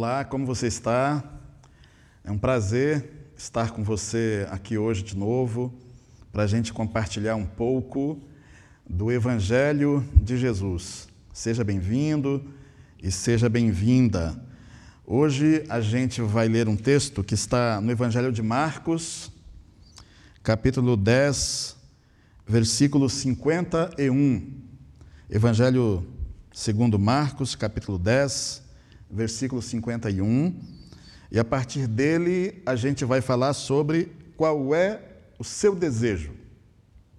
Olá, como você está? É um prazer estar com você aqui hoje de novo para a gente compartilhar um pouco do Evangelho de Jesus. Seja bem-vindo e seja bem-vinda. Hoje a gente vai ler um texto que está no Evangelho de Marcos, capítulo 10, versículo 51. Evangelho segundo Marcos, capítulo 10, versículo 51. E a partir dele a gente vai falar sobre qual é o seu desejo.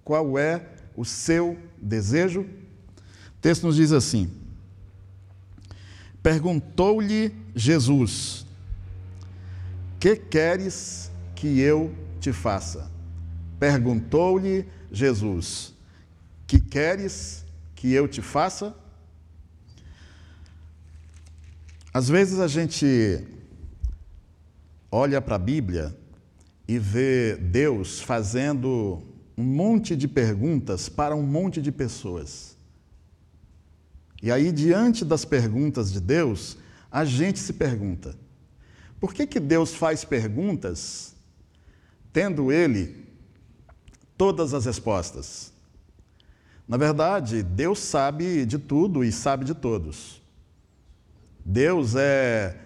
Qual é o seu desejo? O texto nos diz assim: Perguntou-lhe Jesus: Que queres que eu te faça? Perguntou-lhe Jesus: Que queres que eu te faça? Às vezes a gente olha para a Bíblia e vê Deus fazendo um monte de perguntas para um monte de pessoas. E aí, diante das perguntas de Deus, a gente se pergunta: por que, que Deus faz perguntas tendo Ele todas as respostas? Na verdade, Deus sabe de tudo e sabe de todos. Deus é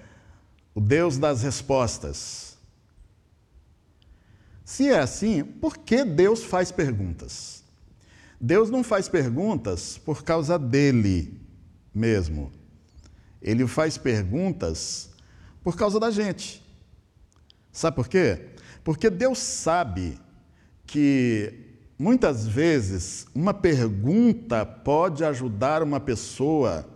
o Deus das respostas. Se é assim, por que Deus faz perguntas? Deus não faz perguntas por causa dele mesmo. Ele faz perguntas por causa da gente. Sabe por quê? Porque Deus sabe que muitas vezes uma pergunta pode ajudar uma pessoa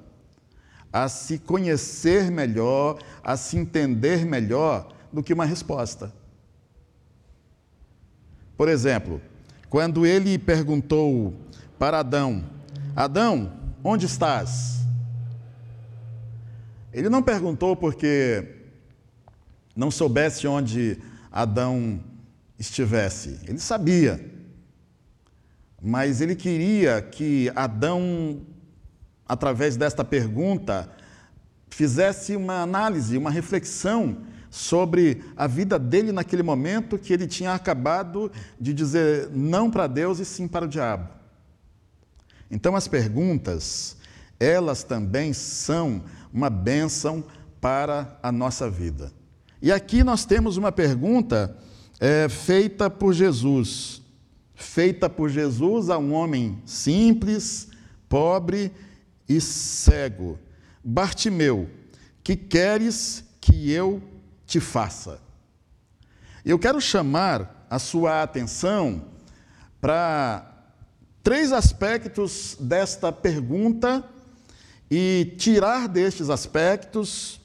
a se conhecer melhor, a se entender melhor do que uma resposta. Por exemplo, quando ele perguntou para Adão: Adão, onde estás? Ele não perguntou porque não soubesse onde Adão estivesse. Ele sabia. Mas ele queria que Adão através desta pergunta, fizesse uma análise, uma reflexão sobre a vida dele naquele momento que ele tinha acabado de dizer não para Deus e sim para o diabo. Então, as perguntas, elas também são uma bênção para a nossa vida. E aqui nós temos uma pergunta é, feita por Jesus, feita por Jesus a um homem simples, pobre e cego: Bartimeu, que queres que eu te faça? Eu quero chamar a sua atenção para três aspectos desta pergunta e tirar destes aspectos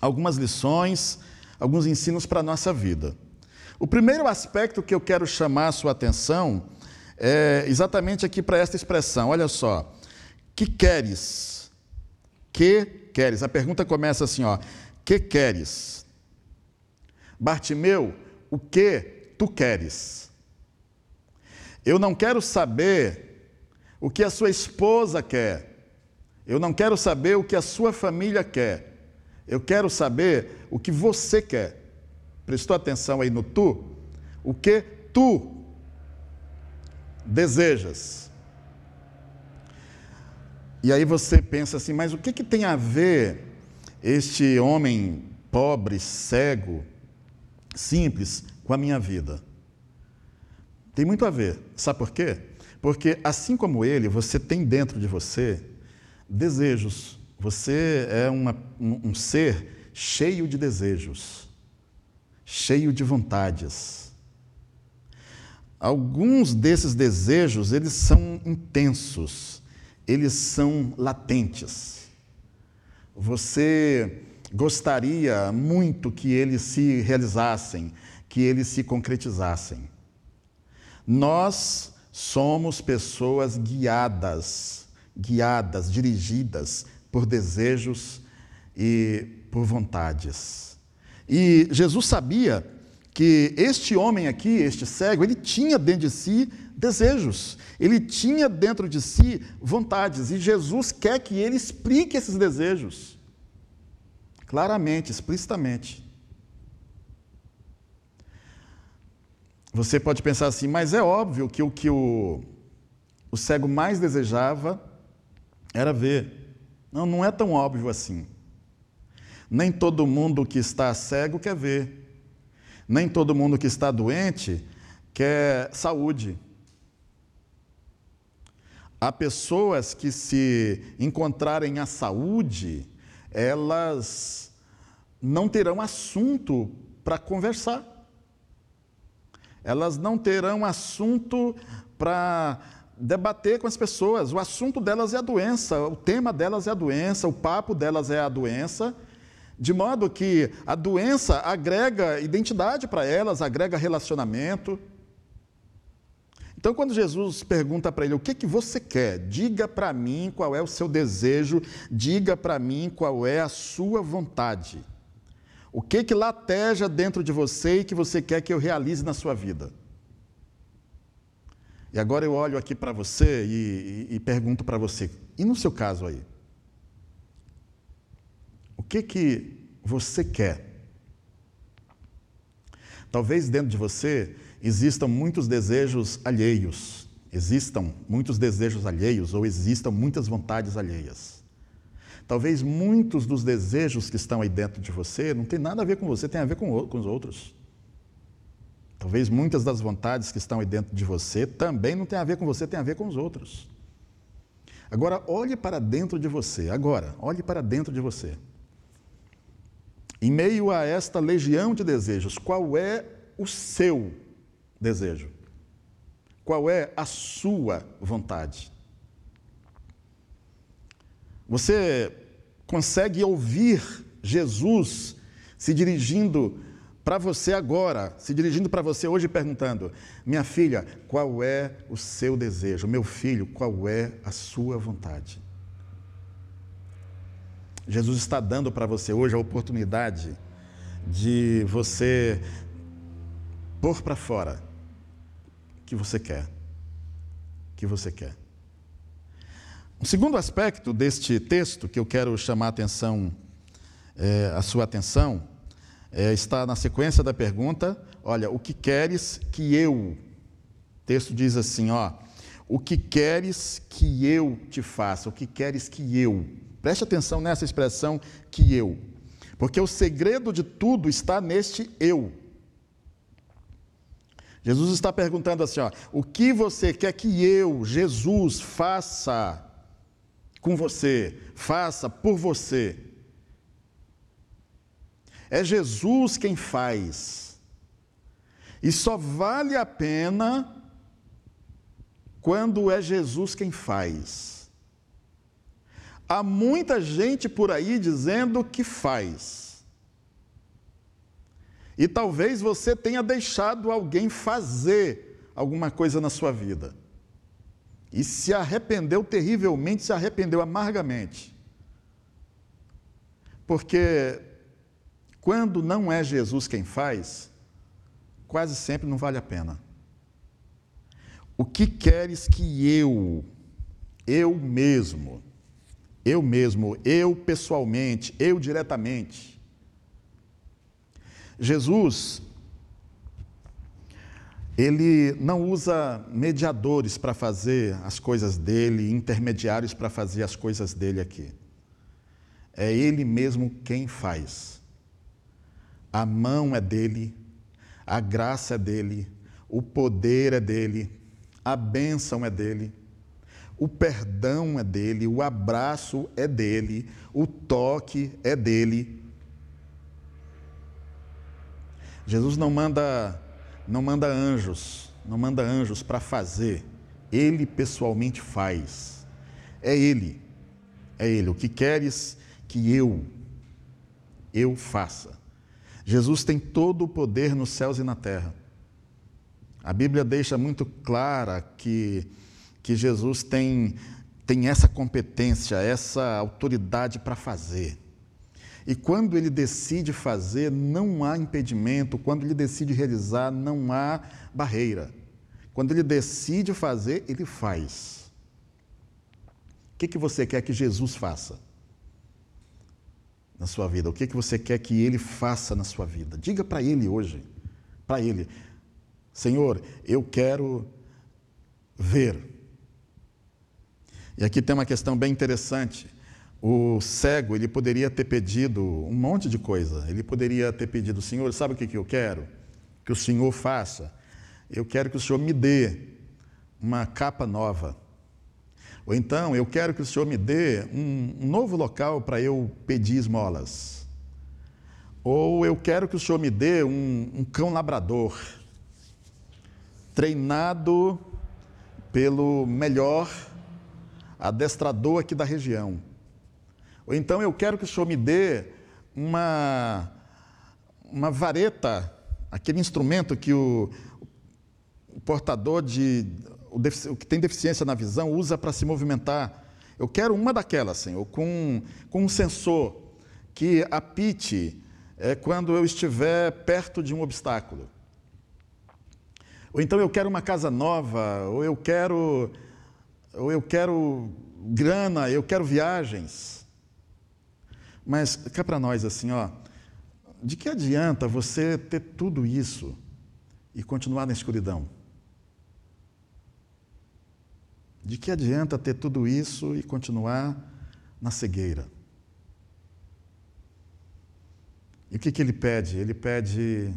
algumas lições, alguns ensinos para a nossa vida. O primeiro aspecto que eu quero chamar a sua atenção é exatamente aqui para esta expressão. Olha só. Que queres? Que queres? A pergunta começa assim, ó. Que queres? Bartimeu, o que tu queres? Eu não quero saber o que a sua esposa quer. Eu não quero saber o que a sua família quer. Eu quero saber o que você quer. Prestou atenção aí no tu? O que tu desejas? E aí você pensa assim, mas o que, que tem a ver este homem pobre, cego, simples com a minha vida? Tem muito a ver. Sabe por quê? Porque assim como ele, você tem dentro de você desejos. Você é uma, um, um ser cheio de desejos, cheio de vontades. Alguns desses desejos, eles são intensos eles são latentes. Você gostaria muito que eles se realizassem, que eles se concretizassem. Nós somos pessoas guiadas, guiadas, dirigidas por desejos e por vontades. E Jesus sabia que este homem aqui, este cego, ele tinha dentro de si desejos, ele tinha dentro de si vontades, e Jesus quer que ele explique esses desejos. claramente, explicitamente. Você pode pensar assim, mas é óbvio que o que o, o cego mais desejava era ver. Não, não é tão óbvio assim. Nem todo mundo que está cego quer ver. Nem todo mundo que está doente quer saúde. Há pessoas que, se encontrarem a saúde, elas não terão assunto para conversar elas não terão assunto para debater com as pessoas. O assunto delas é a doença, o tema delas é a doença, o papo delas é a doença, de modo que a doença agrega identidade para elas, agrega relacionamento. Então, quando Jesus pergunta para ele: O que, que você quer? Diga para mim qual é o seu desejo, diga para mim qual é a sua vontade. O que que lateja dentro de você e que você quer que eu realize na sua vida? E agora eu olho aqui para você e, e, e pergunto para você, e no seu caso aí? O que que você quer? Talvez dentro de você existam muitos desejos alheios, existam muitos desejos alheios ou existam muitas vontades alheias. Talvez muitos dos desejos que estão aí dentro de você não tem nada a ver com você, tem a ver com, com os outros. Talvez muitas das vontades que estão aí dentro de você também não tem a ver com você, tem a ver com os outros. Agora, olhe para dentro de você. Agora, olhe para dentro de você. Em meio a esta legião de desejos, qual é o seu desejo? Qual é a sua vontade? Você consegue ouvir Jesus se dirigindo para você agora, se dirigindo para você hoje perguntando: Minha filha, qual é o seu desejo? Meu filho, qual é a sua vontade? Jesus está dando para você hoje a oportunidade de você pôr para fora que você quer. Que você quer. O segundo aspecto deste texto que eu quero chamar a atenção, é, a sua atenção, é, está na sequência da pergunta. Olha, o que queres que eu? O texto diz assim, ó, o que queres que eu te faça? O que queres que eu? Preste atenção nessa expressão que eu, porque o segredo de tudo está neste eu. Jesus está perguntando assim, ó, o que você quer que eu, Jesus, faça? com você, faça por você. É Jesus quem faz. E só vale a pena quando é Jesus quem faz. Há muita gente por aí dizendo que faz. E talvez você tenha deixado alguém fazer alguma coisa na sua vida e se arrependeu terrivelmente, se arrependeu amargamente. Porque quando não é Jesus quem faz, quase sempre não vale a pena. O que queres que eu, eu mesmo, eu mesmo, eu pessoalmente, eu diretamente. Jesus ele não usa mediadores para fazer as coisas dele, intermediários para fazer as coisas dele aqui. É ele mesmo quem faz. A mão é dele, a graça é dele, o poder é dele, a bênção é dele, o perdão é dele, o abraço é dele, o toque é dele. Jesus não manda não manda anjos, não manda anjos para fazer. Ele pessoalmente faz. É Ele. É Ele. O que queres que eu, eu faça. Jesus tem todo o poder nos céus e na terra. A Bíblia deixa muito clara que, que Jesus tem, tem essa competência, essa autoridade para fazer. E quando ele decide fazer, não há impedimento, quando ele decide realizar, não há barreira. Quando ele decide fazer, ele faz. O que, que você quer que Jesus faça? na sua vida? O que, que você quer que Ele faça na sua vida? Diga para Ele hoje, para Ele, Senhor, eu quero ver. E aqui tem uma questão bem interessante. O cego, ele poderia ter pedido um monte de coisa. Ele poderia ter pedido, Senhor, sabe o que, que eu quero? Que o Senhor faça. Eu quero que o Senhor me dê uma capa nova. Ou então, eu quero que o Senhor me dê um, novo local para eu pedir esmolas. Ou eu quero que o Senhor me dê um, um cão labrador, treinado pelo melhor adestrador aqui da região. Ou então eu quero que o Senhor me dê uma, uma vareta, aquele instrumento que o, o portador de o, o que tem deficiência na visão usa para se movimentar. Eu quero uma daquelas, Senhor, com, com um sensor que apite é, quando eu estiver perto de um obstáculo. Ou então eu quero uma casa nova, ou eu quero, ou eu quero grana, eu quero viagens. Mas cá para nós assim, ó, de que adianta você ter tudo isso e continuar na escuridão? De que adianta ter tudo isso e continuar na cegueira? E o que, que ele pede? Ele pede,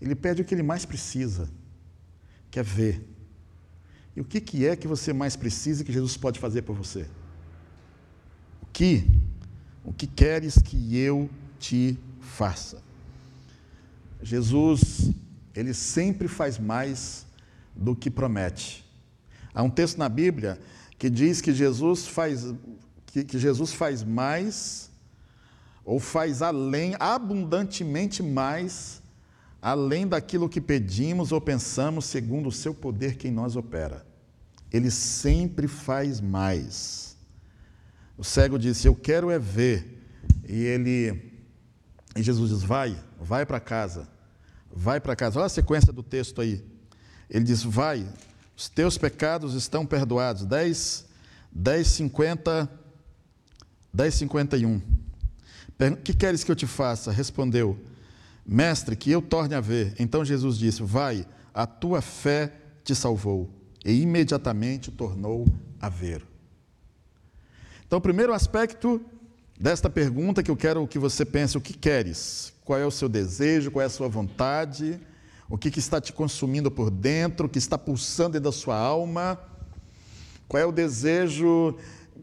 ele pede o que ele mais precisa, que é ver. E o que, que é que você mais precisa e que Jesus pode fazer por você? O que? O que queres que eu te faça? Jesus, ele sempre faz mais do que promete. Há um texto na Bíblia que diz que Jesus faz, que, que Jesus faz mais, ou faz além, abundantemente mais, além daquilo que pedimos ou pensamos, segundo o seu poder que em nós opera. Ele sempre faz mais. O cego disse: Eu quero é ver. E ele, e Jesus diz: Vai, vai para casa, vai para casa. Olha a sequência do texto aí. Ele diz: Vai, os teus pecados estão perdoados. 10, 10, 50, 10, 51. O que queres que eu te faça? Respondeu, mestre, que eu torne a ver. Então Jesus disse, vai, a tua fé te salvou. E imediatamente tornou a ver. Então, o primeiro aspecto desta pergunta que eu quero que você pense: o que queres? Qual é o seu desejo? Qual é a sua vontade? o que, que está te consumindo por dentro, o que está pulsando dentro da sua alma, qual é o desejo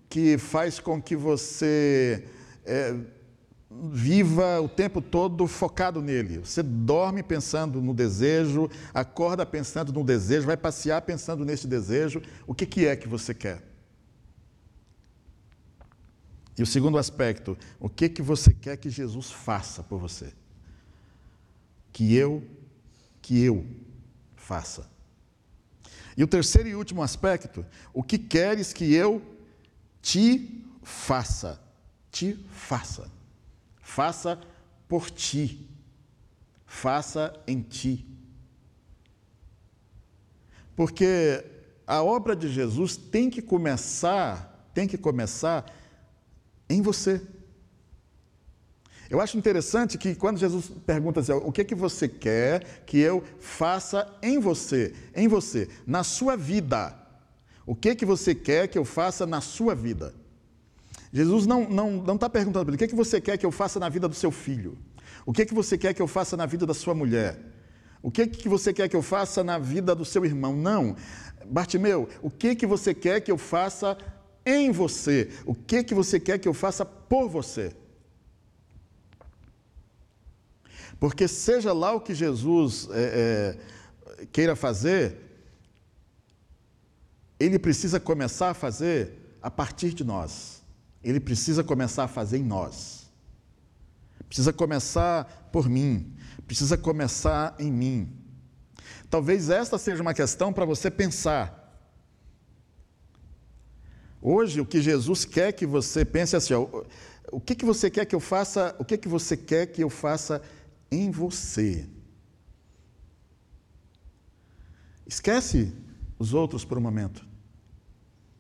que faz com que você é, viva o tempo todo focado nele. Você dorme pensando no desejo, acorda pensando no desejo, vai passear pensando nesse desejo. O que, que é que você quer? E o segundo aspecto, o que, que você quer que Jesus faça por você? Que eu que eu faça. E o terceiro e último aspecto, o que queres que eu te faça? Te faça. Faça por ti. Faça em ti. Porque a obra de Jesus tem que começar, tem que começar em você. Eu acho interessante que quando Jesus pergunta assim, o que é que você quer que eu faça em você, em você, na sua vida? O que é que você quer que eu faça na sua vida? Jesus não está não, não tá perguntando para ele, o que é que você quer que eu faça na vida do seu filho? O que é que você quer que eu faça na vida da sua mulher? O que é que você quer que eu faça na vida do seu irmão? Não. Bartimeu, o que é que você quer que eu faça em você? O que que você quer que eu faça por você? Porque seja lá o que Jesus é, é, queira fazer, ele precisa começar a fazer a partir de nós. Ele precisa começar a fazer em nós. Precisa começar por mim. Precisa começar em mim. Talvez esta seja uma questão para você pensar. Hoje, o que Jesus quer que você pense assim, ó, o que, que você quer que eu faça, o que, que você quer que eu faça em você. Esquece os outros por um momento.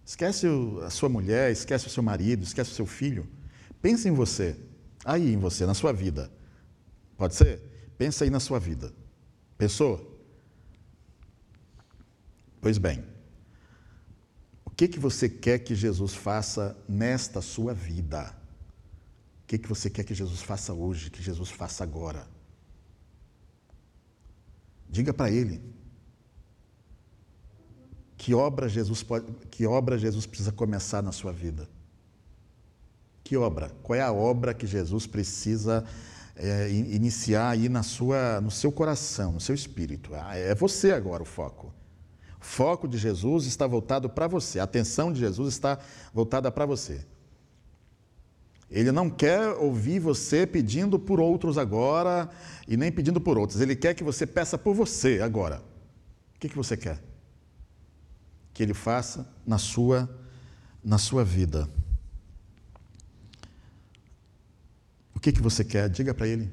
Esquece a sua mulher, esquece o seu marido, esquece o seu filho. Pense em você. Aí em você, na sua vida. Pode ser? Pensa aí na sua vida. Pensou? Pois bem, que, que você quer que Jesus faça nesta sua vida? O que, que você quer que Jesus faça hoje, que Jesus faça agora? Diga para Ele. Que obra, Jesus pode, que obra Jesus precisa começar na sua vida? Que obra? Qual é a obra que Jesus precisa é, iniciar aí na sua, no seu coração, no seu espírito? Ah, é você agora o foco. Foco de Jesus está voltado para você, a atenção de Jesus está voltada para você. Ele não quer ouvir você pedindo por outros agora e nem pedindo por outros. Ele quer que você peça por você agora. O que, que você quer? Que ele faça na sua, na sua vida. O que, que você quer? Diga para ele.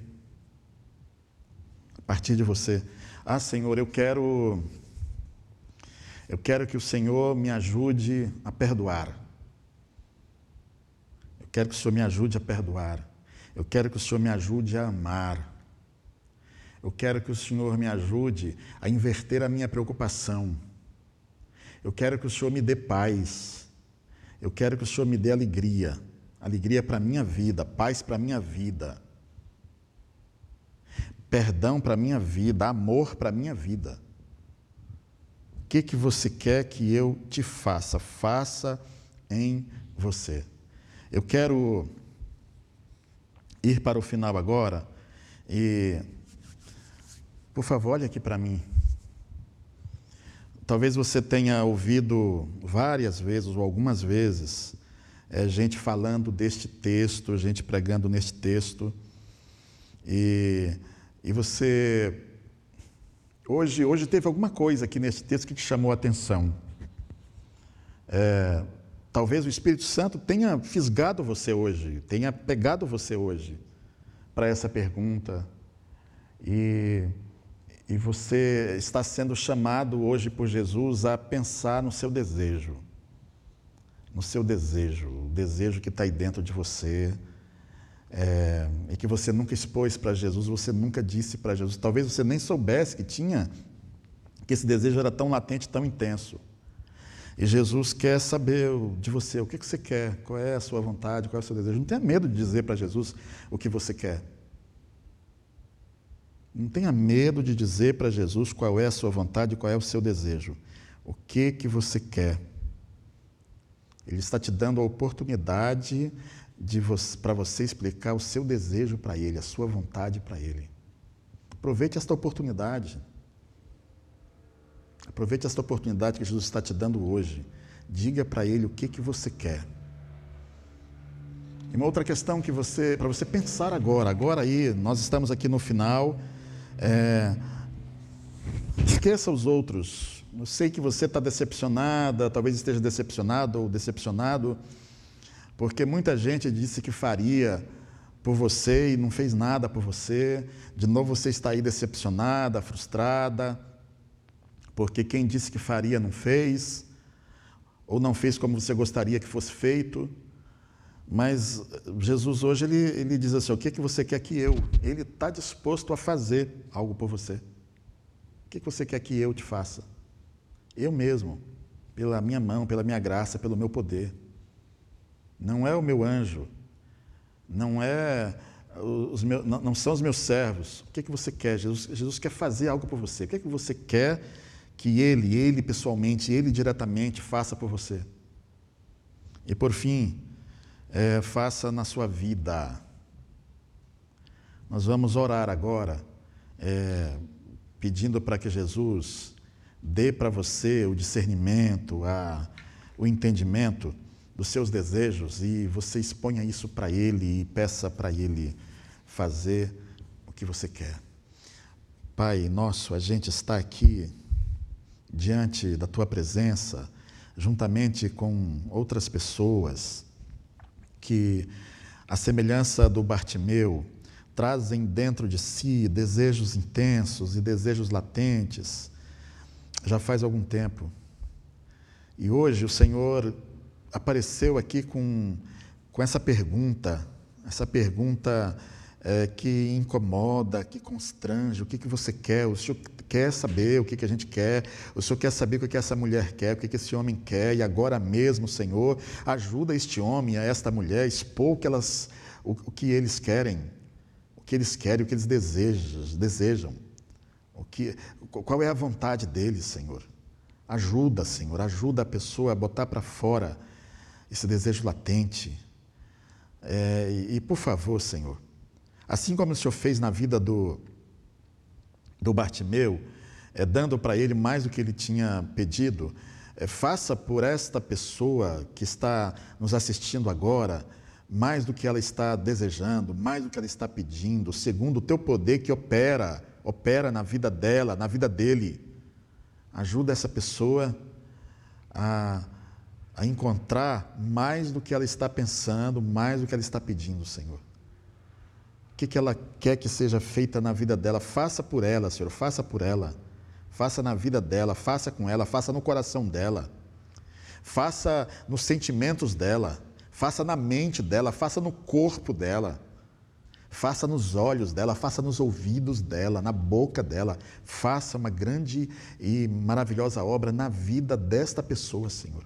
A partir de você. Ah, Senhor, eu quero eu quero que o Senhor me ajude a perdoar. Eu quero que o Senhor me ajude a perdoar. Eu quero que o Senhor me ajude a amar. Eu quero que o Senhor me ajude a inverter a minha preocupação. Eu quero que o Senhor me dê paz. Eu quero que o Senhor me dê alegria. Alegria para a minha vida, paz para a minha vida. Perdão para a minha vida, amor para a minha vida. Que, que você quer que eu te faça? Faça em você. Eu quero ir para o final agora e, por favor, olhe aqui para mim. Talvez você tenha ouvido várias vezes ou algumas vezes é, gente falando deste texto, gente pregando neste texto, e, e você Hoje, hoje teve alguma coisa aqui nesse texto que te chamou a atenção. É, talvez o Espírito Santo tenha fisgado você hoje, tenha pegado você hoje para essa pergunta. E, e você está sendo chamado hoje por Jesus a pensar no seu desejo. No seu desejo, o desejo que está aí dentro de você é, e que você nunca expôs para Jesus, você nunca disse para Jesus. Talvez você nem soubesse que tinha, que esse desejo era tão latente, tão intenso. E Jesus quer saber de você, o que você quer, qual é a sua vontade, qual é o seu desejo. Não tenha medo de dizer para Jesus o que você quer. Não tenha medo de dizer para Jesus qual é a sua vontade, qual é o seu desejo. O que que você quer? Ele está te dando a oportunidade para você explicar o seu desejo para Ele, a sua vontade para Ele. Aproveite esta oportunidade. Aproveite esta oportunidade que Jesus está te dando hoje. Diga para Ele o que, que você quer. E uma outra questão que você, para você pensar agora, agora aí, nós estamos aqui no final. É, esqueça os outros. Eu sei que você está decepcionada, talvez esteja decepcionado ou decepcionado porque muita gente disse que faria por você e não fez nada por você. De novo você está aí decepcionada, frustrada, porque quem disse que faria não fez, ou não fez como você gostaria que fosse feito. Mas Jesus hoje ele, ele diz assim: o que, que você quer que eu? Ele está disposto a fazer algo por você. O que, que você quer que eu te faça? Eu mesmo, pela minha mão, pela minha graça, pelo meu poder não é o meu anjo, não é os meus, não, são os meus servos. O que, é que você quer? Jesus, Jesus quer fazer algo por você. O que, é que você quer que Ele, Ele pessoalmente, Ele diretamente faça por você? E por fim, é, faça na sua vida. Nós vamos orar agora, é, pedindo para que Jesus dê para você o discernimento, a, o entendimento dos seus desejos e você exponha isso para Ele e peça para Ele fazer o que você quer. Pai nosso, a gente está aqui diante da Tua presença, juntamente com outras pessoas que, a semelhança do Bartimeu, trazem dentro de si desejos intensos e desejos latentes já faz algum tempo. E hoje o Senhor apareceu aqui com, com essa pergunta essa pergunta é, que incomoda, que constrange, o que, que você quer, o senhor quer saber o que, que a gente quer, o senhor quer saber o que, que essa mulher quer, o que, que esse homem quer, e agora mesmo, Senhor, ajuda este homem, a esta mulher, expor o que, elas, o, o que eles querem, o que eles querem, o que eles desejam, desejam. O que, qual é a vontade deles, Senhor. Ajuda, Senhor, ajuda a pessoa a botar para fora esse desejo latente. É, e, e, por favor, Senhor, assim como o Senhor fez na vida do, do Bartimeu, é, dando para ele mais do que ele tinha pedido, é, faça por esta pessoa que está nos assistindo agora mais do que ela está desejando, mais do que ela está pedindo, segundo o teu poder que opera, opera na vida dela, na vida dele. Ajuda essa pessoa a, a encontrar mais do que ela está pensando, mais do que ela está pedindo, Senhor. O que, que ela quer que seja feita na vida dela, faça por ela, Senhor, faça por ela. Faça na vida dela, faça com ela, faça no coração dela, faça nos sentimentos dela, faça na mente dela, faça no corpo dela. Faça nos olhos dela, faça nos ouvidos dela, na boca dela. Faça uma grande e maravilhosa obra na vida desta pessoa, Senhor.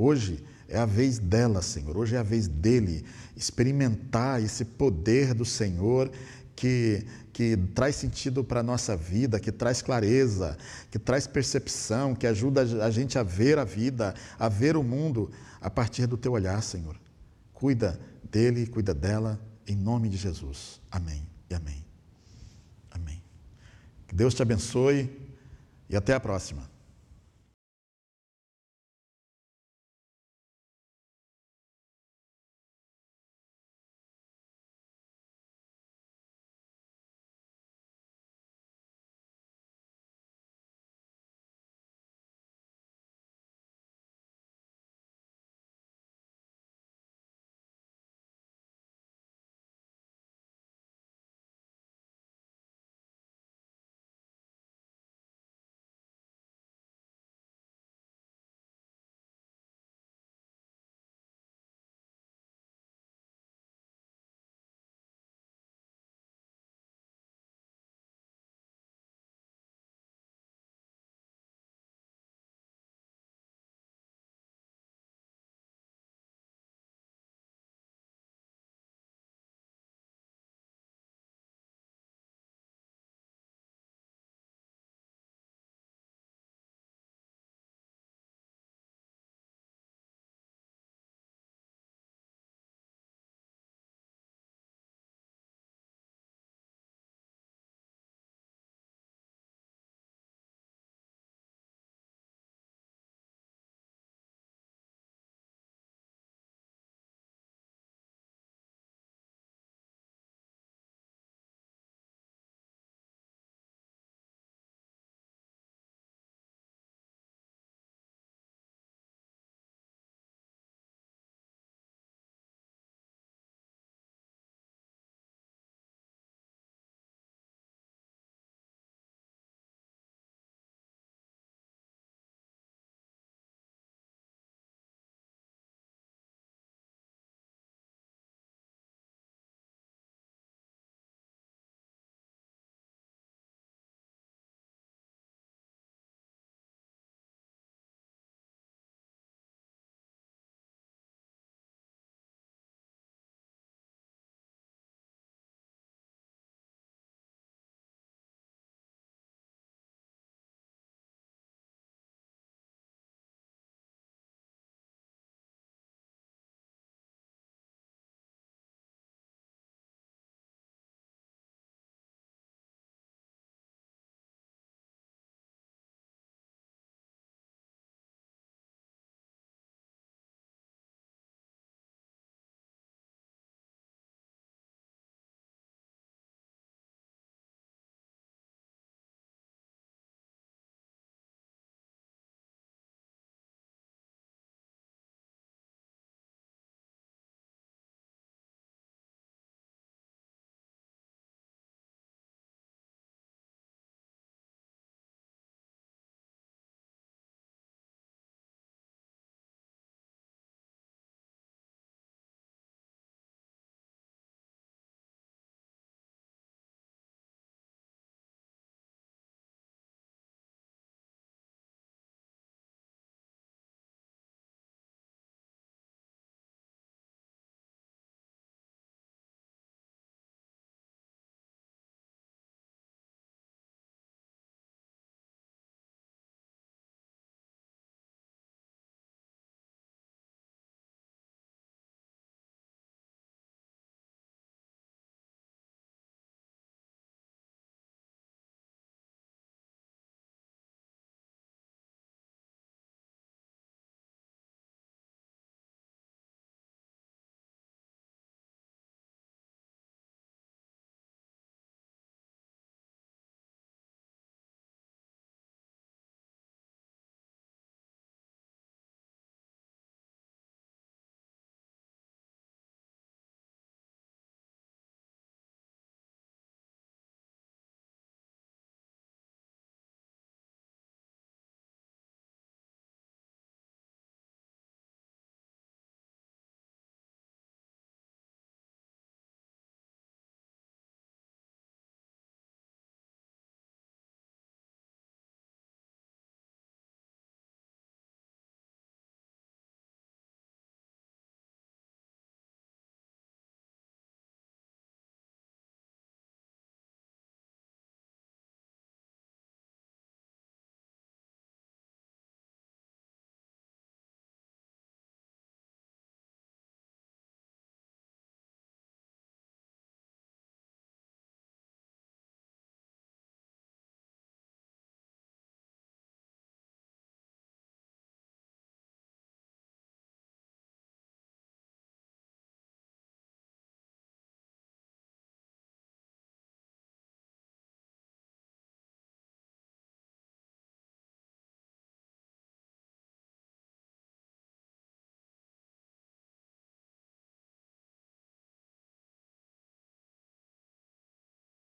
Hoje é a vez dela, Senhor. Hoje é a vez dele experimentar esse poder do Senhor que, que traz sentido para a nossa vida, que traz clareza, que traz percepção, que ajuda a gente a ver a vida, a ver o mundo a partir do teu olhar, Senhor. Cuida dele, cuida dela em nome de Jesus. Amém e amém. Amém. Que Deus te abençoe e até a próxima.